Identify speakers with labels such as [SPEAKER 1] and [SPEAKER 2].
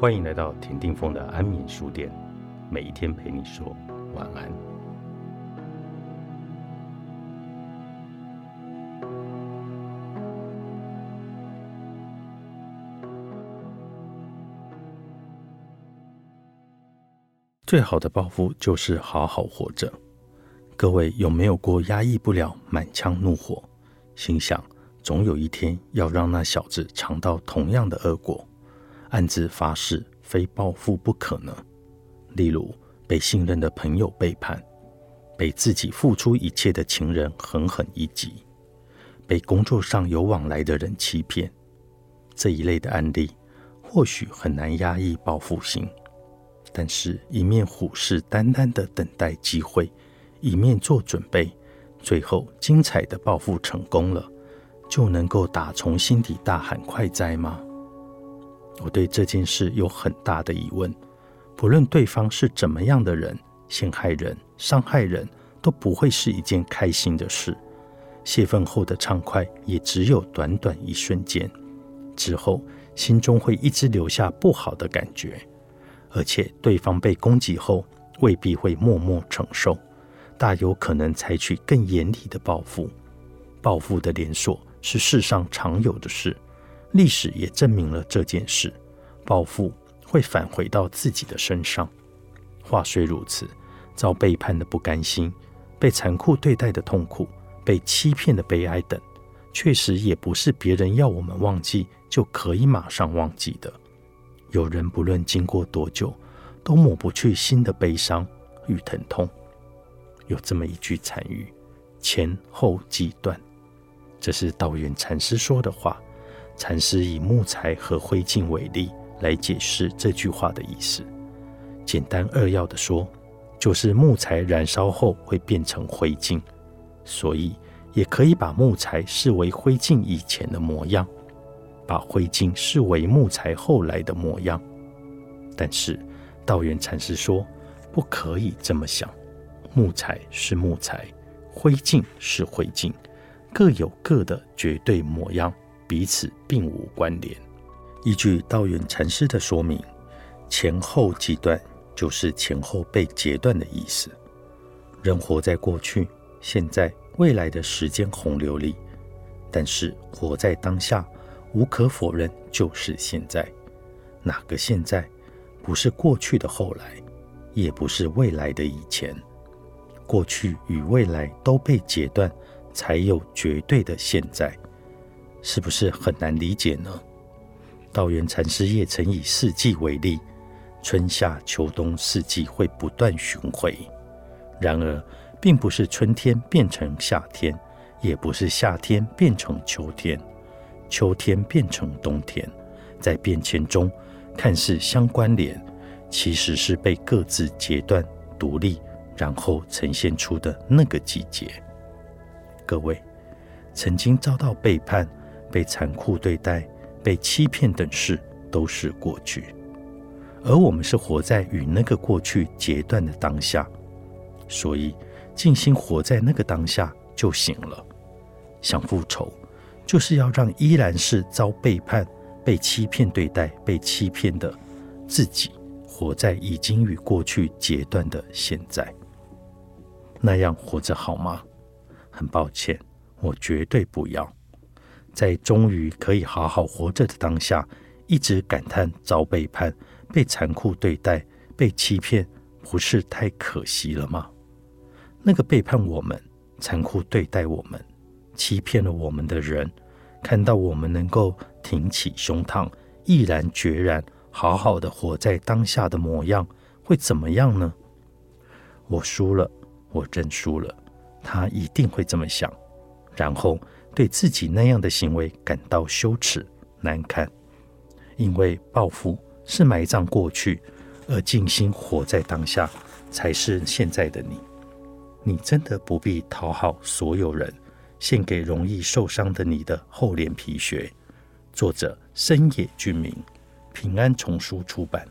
[SPEAKER 1] 欢迎来到田定峰的安眠书店，每一天陪你说晚安。最好的报复就是好好活着。各位有没有过压抑不了满腔怒火，心想总有一天要让那小子尝到同样的恶果，暗自发誓非报复不可呢？例如被信任的朋友背叛，被自己付出一切的情人狠狠一击，被工作上有往来的人欺骗，这一类的案例或许很难压抑报复心。但是，一面虎视眈眈的等待机会，一面做准备，最后精彩的报复成功了，就能够打从心底大喊快哉吗？我对这件事有很大的疑问。不论对方是怎么样的人，陷害人、伤害人都不会是一件开心的事。泄愤后的畅快也只有短短一瞬间，之后心中会一直留下不好的感觉。而且对方被攻击后未必会默默承受，大有可能采取更严厉的报复。报复的连锁是世上常有的事，历史也证明了这件事。报复会返回到自己的身上。话虽如此，遭背叛的不甘心，被残酷对待的痛苦，被欺骗的悲哀等，确实也不是别人要我们忘记就可以马上忘记的。有人不论经过多久，都抹不去心的悲伤与疼痛。有这么一句禅语：“前后即断。”这是道远禅师说的话。禅师以木材和灰烬为例来解释这句话的意思。简单扼要的说，就是木材燃烧后会变成灰烬，所以也可以把木材视为灰烬以前的模样。把灰烬视为木材后来的模样，但是道元禅师说不可以这么想。木材是木材，灰烬是灰烬，各有各的绝对模样，彼此并无关联。依据道远禅师的说明，前后即断就是前后被截断的意思。人活在过去、现在、未来的时间洪流里，但是活在当下。无可否认，就是现在。哪个现在？不是过去的后来，也不是未来的以前。过去与未来都被截断，才有绝对的现在。是不是很难理解呢？道元禅师也曾以四季为例，春夏秋冬四季会不断巡回。然而，并不是春天变成夏天，也不是夏天变成秋天。秋天变成冬天，在变迁中看似相关联，其实是被各自截断、独立，然后呈现出的那个季节。各位曾经遭到背叛、被残酷对待、被欺骗等事，都是过去，而我们是活在与那个过去截断的当下，所以静心活在那个当下就行了。想复仇。就是要让依然是遭背叛、被欺骗对待、被欺骗的自己，活在已经与过去截断的现在。那样活着好吗？很抱歉，我绝对不要。在终于可以好好活着的当下，一直感叹遭背叛、被残酷对待、被欺骗，不是太可惜了吗？那个背叛我们、残酷对待我们。欺骗了我们的人，看到我们能够挺起胸膛，毅然决然、好好的活在当下的模样，会怎么样呢？我输了，我认输了。他一定会这么想，然后对自己那样的行为感到羞耻难堪，因为报复是埋葬过去，而静心活在当下才是现在的你。你真的不必讨好所有人。献给容易受伤的你的厚脸皮学，作者深野俊明，平安丛书出版。